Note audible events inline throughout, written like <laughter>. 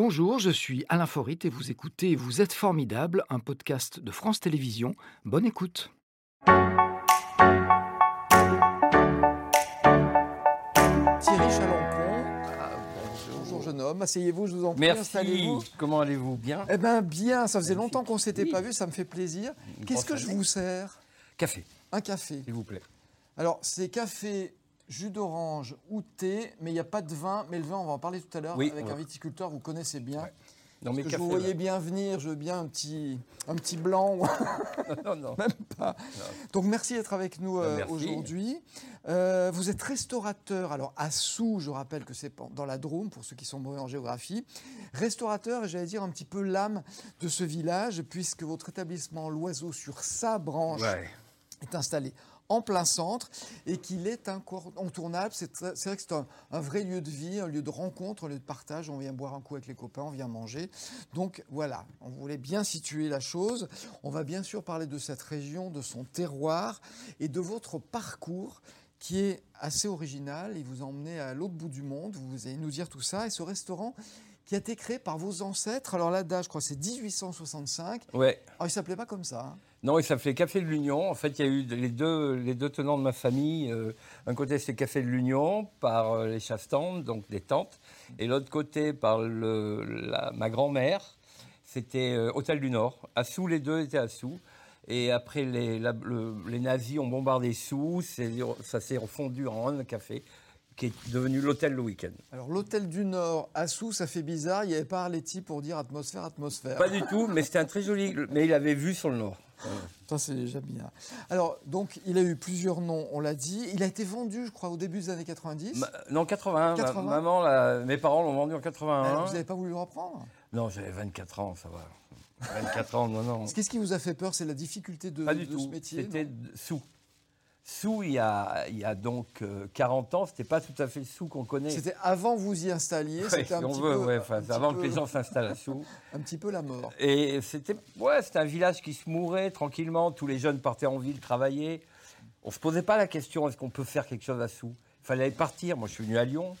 Bonjour, je suis Alain Forit et vous écoutez Vous êtes formidable, un podcast de France Télévisions. Bonne écoute. Thierry Chalancon. Ah, bonjour jeune homme, asseyez-vous, je vous en prie, Merci. installez-vous. Comment allez-vous? Bien? Eh bien bien, ça faisait Magnifique. longtemps qu'on ne s'était Oui. pas vu, ça me fait plaisir. Qu'est-ce que je vous sers? Café, Un café. s'il vous plaît. Alors, c'est café, jus d'orange ou thé, mais il n'y a pas de vin. Mais le vin, on va en parler tout à l'heure Oui, avec un viticulteur, vous connaissez bien. Ouais. Je vous voyais bien venir, je veux bien un petit, un petit blanc. <laughs> non, non. Même pas. Donc merci d'être avec nous euh, Merci. aujourd'hui. Euh, vous êtes restaurateur, alors à Sous, je rappelle que c'est dans la Drôme, pour ceux qui sont mauvais en géographie. Restaurateur, et j'allais dire un petit peu l'âme de ce village, puisque votre établissement L'Oiseau sur sa branche Ouais. est installé en plein centre et qu'il est incontournable. C'est vrai que c'est un, vrai lieu de vie, un lieu de rencontre, un lieu de partage. On vient boire un coup avec les copains, on vient manger. Donc voilà, on voulait bien situer la chose. On va bien sûr parler de cette région, de son terroir et de votre parcours qui est assez original. Il vous a à l'autre bout du monde. Vous allez nous dire tout ça. Et ce restaurant qui a été créé par vos ancêtres. Alors là, date, je crois, c'est 1865. Ouais. Alors, il s'appelait pas comme ça. hein. Non, il s'appelait Café de l'Union. En fait, il y a eu les deux, les deux tenants de ma famille. Euh, un côté, c'est Café de l'Union par euh, les chastantes, donc des tantes. Et l'autre côté, par le, la- ma grand-mère, c'était euh, Hôtel du Nord. À Sous, les deux étaient à Sous. Et après, les, la- le- les nazis ont bombardé Sous. Ça s'est refondu en un café qui est devenu l'hôtel le week-end. Alors l'hôtel du Nord à Sous, ça fait bizarre. Il n'y avait pas Arletty pour dire atmosphère, atmosphère. Pas du tout, mais c'était un très joli. Mais il avait vu sur le Nord. Ça c'est déjà bien. Alors donc il a eu plusieurs noms, on l'a dit. Il a été vendu, je crois, au début des années 90. Ma- non, 80. ma- 80. maman, la- mes parents l'ont vendu en Alors, 81. vous n'avez pas voulu le reprendre? Non, j'avais 24 ans, ça va. 24 ans, non, non. Qu'est-ce qui vous a fait peur? C'est la difficulté de, Pas du de tout. ce métier C'était sous. Sous, il y a, il y a donc euh, 40 ans, c'était pas tout à fait le sous qu'on connaît. C'était avant que vous y installiez. Ouais, c'était un si on petit veut, peu, ouais, un enfin, petit avant peu- que les gens s'installent à Sous. <laughs> un petit peu la mort. Et c'était ouais, un village qui se mourait tranquillement. Tous les jeunes partaient en ville travailler. On se posait pas la question est-ce qu'on peut faire quelque chose à Sous? Il fallait partir. Moi, je suis venu à Lyon,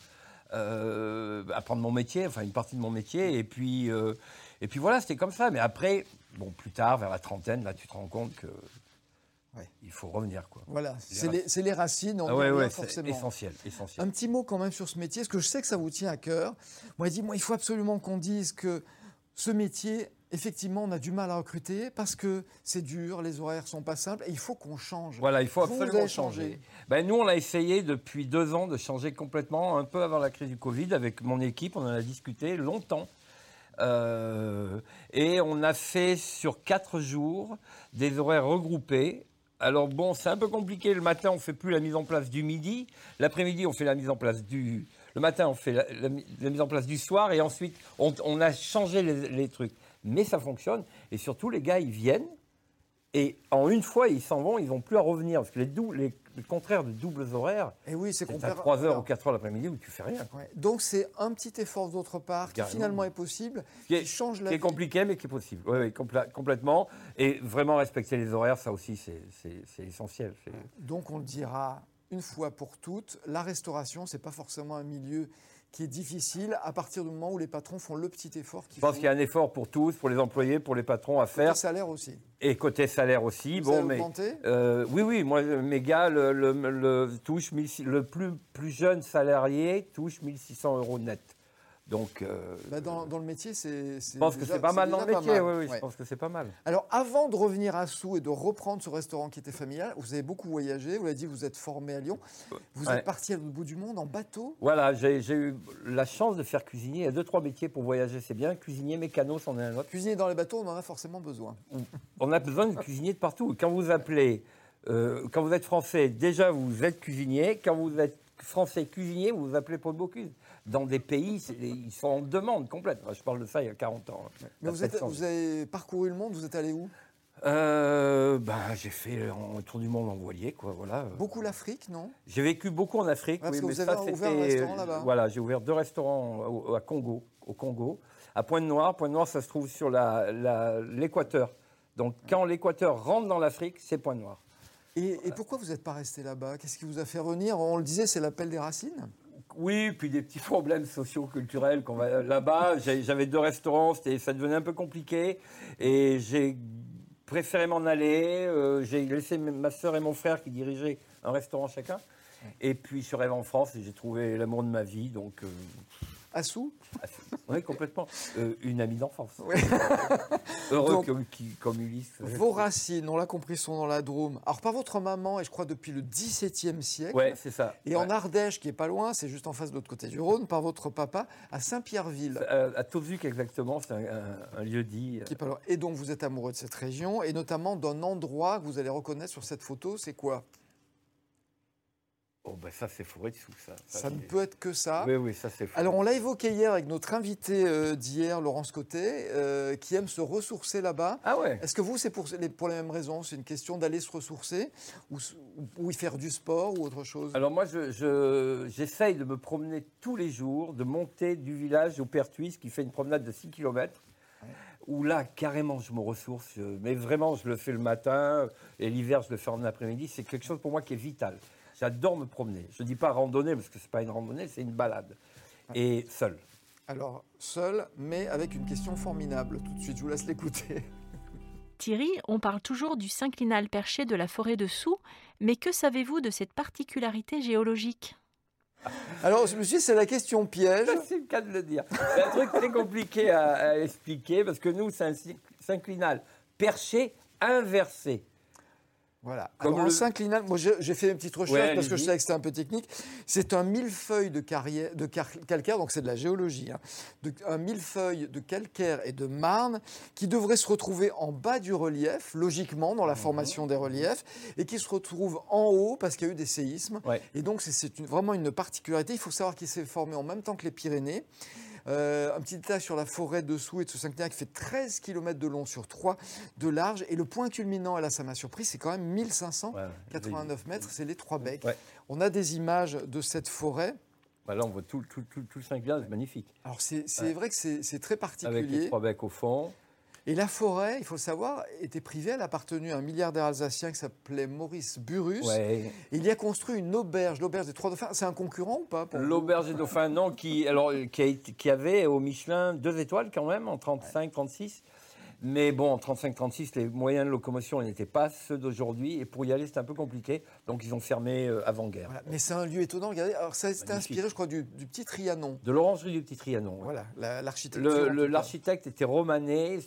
euh, apprendre mon métier, enfin une partie de mon métier. Et puis, euh, et puis voilà, c'était comme ça. Mais après, bon, plus tard, vers la trentaine, là, tu te rends compte que Ouais. il faut revenir, quoi. Voilà, c'est les, racines. On Ah ouais, ouais, forcément. essentiel, essentiel. Un petit mot quand même sur ce métier, parce que je sais que ça vous tient à cœur? Moi, il dit, moi, il faut absolument qu'on dise que ce métier, effectivement, on a du mal à recruter parce que c'est dur, les horaires sont pas simples, et il faut qu'on change. Voilà, il faut Vous, absolument changer. Ben, nous, on a essayé depuis deux ans de changer complètement, un peu avant la crise du Covid, avec mon équipe, on en a discuté longtemps. Euh, et on a fait sur quatre jours des horaires regroupés. Alors bon, c'est un peu compliqué. Le matin, on fait plus la mise en place du midi. L'après-midi, on fait la mise en place du. Le matin, on fait la, la mi- la mise en place du soir. Et ensuite, on, on a changé les, les trucs. Mais ça fonctionne. Et surtout, les gars, ils viennent. Et en une fois, ils s'en vont. Ils n'ont plus à revenir. Parce que les, dou- les, le contraire de doubles horaires, Et oui, c'est à perd- 3 heures voilà. ou 4 heures l'après-midi où tu fais rien. Ouais. Donc c'est un petit effort d'autre part qui finalement est possible, Qui qui, est- change la Qui est compliqué, mais qui est possible. Oui, complètement. Et vraiment respecter les horaires, ça aussi, c'est- essentiel. Donc on le dira une fois pour toutes, la restauration, c'est pas forcément un milieu qui est difficile à partir du moment où les patrons font le petit effort Je pense qu'il y a un effort pour tous, pour les employés, pour les patrons à faire. salaire aussi. Et côté salaire aussi. Vous bon, mais euh, oui, oui, moi, mes gars, le, le- le- touche 1600 le plus, plus jeune salarié touche 1600 euros net. Donc, euh, Bah, dans, dans le métier, c'est. je pense que c'est pas mal dans le métier. Oui, oui, je pense que c'est pas mal. Alors, avant de revenir à Sous et de reprendre ce restaurant qui était familial, vous avez beaucoup voyagé. Vous l'avez dit, vous êtes formé à Lyon. Vous Ouais. êtes parti à l'autre bout du monde en bateau. Voilà, j'ai eu la chance de faire cuisinier. Il y a deux, trois métiers pour voyager, c'est bien. Cuisinier, mécano, c'en est un autre. Cuisiner dans les bateaux, on en a forcément besoin. On a besoin de cuisiniers de partout. Quand vous appelez, euh, quand vous êtes français, déjà vous êtes cuisinier. Quand vous êtes français cuisinier, vous vous appelez Paul Bocuse. Dans des pays, ils sont en demande complète. Enfin, je parle de ça il y a 40 ans. Mais Ça vous, êtes- avez parcouru le monde, vous êtes allé où? Euh, ben, j'ai fait un tour du monde en voilier, quoi. Voilà. Beaucoup l'Afrique, non? J'ai vécu beaucoup en Afrique. parce oui, que mais vous ça, avez ouvert un restaurant là-bas. Voilà, j'ai ouvert deux restaurants au, à Congo, au Congo, à Pointe-Noire. Pointe-Noire, ça se trouve sur la- la- l'équateur. Donc, quand l'équateur rentre dans l'Afrique, c'est Pointe-Noire. Et, et pourquoi vous n'êtes pas resté là-bas? Qu'est-ce qui vous a fait revenir? On le disait, c'est l'appel des racines. Oui, puis des petits problèmes socio-culturels qu'on va là-bas. J'avais deux restaurants, ça devenait un peu compliqué. Et j'ai préféré m'en aller. euh, j'ai laissé ma sœur et mon frère qui dirigeaient un restaurant chacun. Et puis je suis arrivé en France et j'ai trouvé l'amour de ma vie. Donc, euh, Assou oui, complètement. Euh, une amie d'enfance. Oui. <laughs> Heureux Donc, comme, qui- comme Ulysse. Vos racines, on l'a compris, sont dans la Drôme. Alors, par votre maman, et je crois depuis le XVIIe siècle. Ouais, c'est ça. Et en. Ardèche, qui est pas loin, c'est juste en face de l'autre côté du Rhône, par votre papa, à Saint-Pierreville. Euh, à Tauzuc, exactement, c'est un, un- un lieu dit. euh, Qui est pas loin. Et donc, vous êtes amoureux de cette région, et notamment d'un endroit que vous allez reconnaître sur cette photo, c'est quoi? Oh, ben ça, c'est forêt dessous, ça. Ça ne peut être que ça. Oui, oui, ça, c'est fou. Alors, on l'a évoqué hier avec notre invité euh, d'hier, Laurence Côté, euh, qui aime se ressourcer là-bas. Ah ouais Est-ce que vous, c'est pour les, pour les mêmes raisons C'est une question d'aller se ressourcer ou, y faire du sport ou autre chose? Alors moi, je- je- j'essaye de me promener tous les jours, de monter du village au Pertuis, qui fait une promenade de 6 km, où là, carrément, je me ressource. Mais vraiment, je le fais le matin, et l'hiver, je le fais en après-midi. C'est quelque chose pour moi qui est vital. J'adore me promener. Je ne dis pas randonnée, parce que ce n'est pas une randonnée, c'est une balade. Et seul. Alors, seul, mais avec une question formidable. Tout de suite, je vous laisse l'écouter. Thierry, on parle toujours du synclinal perché de la forêt de Soux, mais que savez-vous de cette particularité géologique? Alors, je me suis dit, c'est la question piège. C'est le cas de le dire. C'est un truc très compliqué à, à expliquer, parce que nous, c'est un sy- synclinal perché inversé. Voilà. Comme Alors, le- synclinal, moi j'ai fait une petite recherche Ouais, parce que je savais que c'était un peu technique. C'est un millefeuille de, carrière- de car- calcaire, donc c'est de la géologie. hein. De- un millefeuille de calcaire et de marne qui devrait se retrouver en bas du relief, logiquement, dans la Mhm. formation des reliefs, et qui se retrouve en haut parce qu'il y a eu des séismes. Ouais. Et donc, c'est- vraiment une particularité. Il faut savoir qu'il s'est formé en même temps que les Pyrénées. Euh, un petit détail sur la forêt dessous et de ce synclinal qui fait 13 km de long sur 3 de large. Et le point culminant, et là ça m'a surpris, c'est quand même 1589 Ouais. mètres, c'est les trois becs. Ouais. On a des images de cette forêt. Bah là, on voit tout, tout, tout, tout le synclinal, c'est magnifique. Alors c'est Ouais. vrai que c'est très Avec les particulier. trois becs au fond. Et la forêt, il faut le savoir, était privée. Elle a appartenu à un milliardaire alsacien qui s'appelait Maurice Burus. Ouais. Il y a construit une auberge, l'auberge des Trois Dauphins. C'est un concurrent ou pas L'auberge des dauphins, non, qui, alors, qui, a été- qui avait au Michelin deux étoiles quand même, en 35, 36. Mais bon, en 35-36, les moyens de locomotion n'étaient pas ceux d'aujourd'hui. Et pour y aller, c'était un peu compliqué. Donc, ils ont fermé euh, avant-guerre. Voilà. Mais c'est un lieu étonnant. Regardez, alors ça c'était inspiré, je crois, du, du petit Trianon. De l'orangerie du Petit Trianon. ouais. Voilà, la- l'architecture. Cas. L'architecte était romané,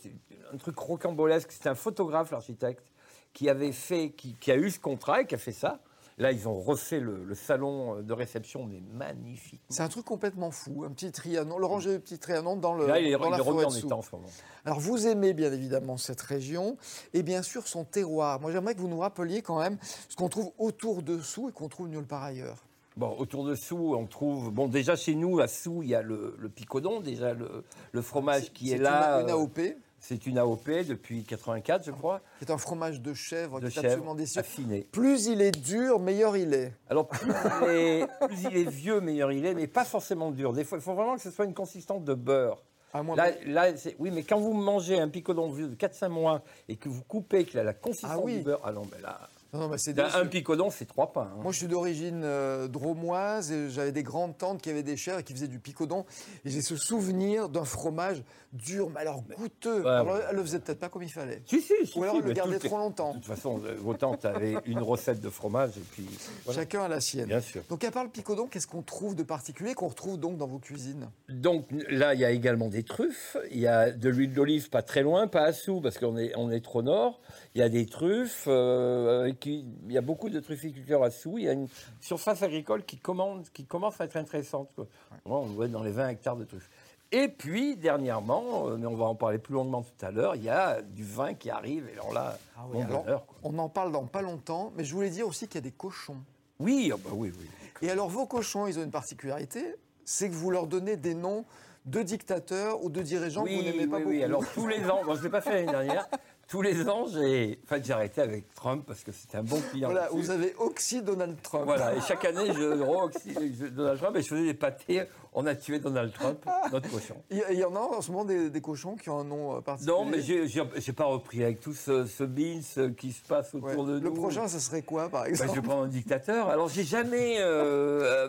un truc rocambolesque. C'était un photographe, l'architecte, qui avait fait, qui, qui a eu ce contrat et qui a fait ça. Là, ils ont refait le, le salon de réception, mais magnifique. C'est un truc complètement fou, un petit Trianon, l'oranger du petit Trianon dans le Là, il est, dans il la est remis en état en ce moment. Alors vous aimez bien évidemment cette région et bien sûr son terroir. Moi j'aimerais que vous nous rappeliez quand même ce qu'on trouve autour de Sous et qu'on trouve nulle part ailleurs. Bon, autour de Sous, on trouve. Bon, déjà chez nous, à Sous, il y a le, le picodon, déjà le, le fromage qui est, là. Une, une euh, AOP C'est une AOP depuis 84, je crois, est un fromage de chèvre de qui est absolument délicieux. affiné. Plus il est dur, meilleur il est. Alors, plus il, est, plus il est vieux, meilleur il est, mais pas forcément dur. Des fois, il faut vraiment que ce soit une consistance de beurre. Ah, moi, Là, là, c'est- oui, mais quand vous mangez un picodon vieux de 4-5 mois et que vous coupez, qu'il a la consistance Ah oui. du beurre, ah non, mais là, non, c'est délicieux. un picodon, c'est trois pains. hein. Moi, je suis d'origine euh, dromoise et j'avais des grandes tantes qui avaient des chèvres et qui faisaient du picodon. Et j'ai ce souvenir d'un fromage dur, mais alors goûteux. Ouais, alors, elle le faisait peut-être pas comme il fallait. Si, si, si, Ou alors si, elle le gardait trop longtemps. De toute façon, euh, vos tantes avaient une recette de fromage et puis. voilà. Chacun a la sienne. Bien sûr. Donc, à part le picodon, qu'est-ce qu'on trouve de particulier qu'on retrouve donc dans vos cuisines? Donc là, il y a également des truffes. Il y a de l'huile d'olive pas très loin, pas à Sous parce qu'on est, on est trop nord. Il y a des truffes. euh, avec qui- il y a beaucoup de trufficulteurs à Sous. Il y a une surface agricole qui, commande, qui commence à être intéressante. quoi. On doit être dans les 20 hectares de truffes. Et puis, dernièrement, euh, mais on va en parler plus longuement tout à l'heure, il y a du vin qui arrive. Et alors là, Ah oui, alors- bonheur. On en parle dans pas longtemps, mais je voulais dire aussi qu'il y a des cochons. Oui, ah bah oui, oui. Et alors, vos cochons, ils ont une particularité, c'est que vous leur donnez des noms de dictateurs ou de dirigeants que vous n'aimez pas oui, beaucoup. oui. Alors tous les ans, bon, je ne l'ai pas fait l'année dernière, <laughs> tous les ans, j'ai enfin, j'ai arrêté avec Trump parce que c'était un bon client. Voilà, vous avez oxy Donald Trump. Voilà, et chaque année, je re-oxy Donald Trump et je faisais des pâtés. On a tué Donald Trump, notre cochon. Il y, en a en ce moment des, des cochons qui ont un nom euh, particulier Non, mais j'ai pas repris avec tout ce, ce beans qui se passe autour de nous. Le prochain, ce serait quoi, par exemple bah, Je vais prendre un dictateur. Alors, j'ai jamais. Euh,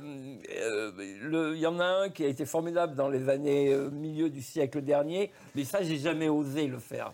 euh, il y en a un qui a été formidable dans les années milieu du siècle dernier, mais ça, j'ai jamais osé le faire.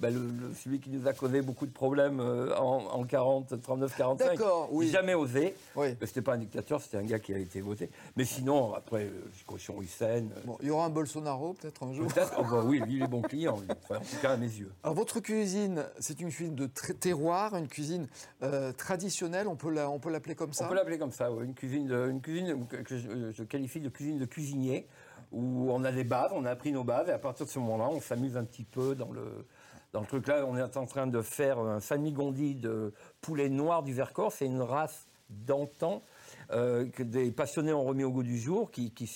Ben, le, celui qui nous a causé beaucoup de problèmes euh, en, 40, 39, 45. D'accord, oui. Jamais osé. Oui. C'était pas un dictateur, c'était un gars qui a été voté. Mais sinon, après, euh, cochon Hussein. Bon, il y aura un Bolsonaro peut-être un jour. Peut-être. Oh, bah oui, lui, il est bon client. en tout cas, à mes yeux. Alors, votre cuisine, c'est une cuisine de terroir, une cuisine euh, traditionnelle. On peut la, on peut l'appeler comme ça? On peut l'appeler comme ça. Oui. Une cuisine, une cuisine que je, je qualifie de cuisine de cuisinier où on a des baves, on a appris nos baves, et à partir de ce moment-là, on s'amuse un petit peu dans le, dans le truc là. On est en train de faire un Gondi de poulet noir du Vercors. C'est une race d'antan euh, que des passionnés ont remis au goût du jour, qui, qui,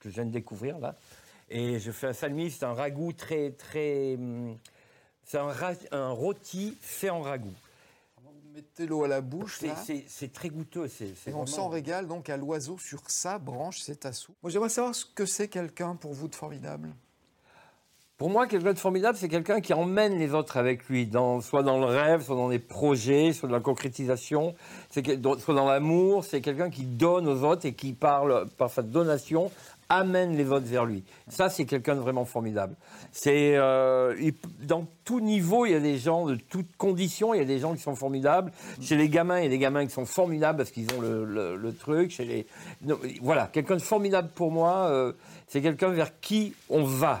que je viens de découvrir là. Et je fais un salmi, c'est un ragoût très, très. Hum, c'est un, un rôti fait en ragoût mettez l'eau à la bouche. C'est très goûteux. Et on s'en régale donc à l'oiseau sur sa branche, c'est à sous. Moi, j'aimerais savoir ce que c'est quelqu'un pour vous de formidable. Pour moi, quelqu'un de formidable, c'est quelqu'un qui emmène les autres avec lui, soit dans le rêve, soit dans les projets, soit dans la concrétisation, soit dans l'amour. C'est quelqu'un qui donne aux autres et qui, parle par sa donation, amène les autres vers lui. Ça, c'est quelqu'un de vraiment formidable. C'est euh, dans tout niveau, il y a des gens de toutes conditions, il y a des gens qui sont formidables. Chez les gamins, il y a des gamins qui sont formidables parce qu'ils ont le, truc. Chez les, voilà, quelqu'un de formidable pour moi, euh, c'est quelqu'un vers qui on va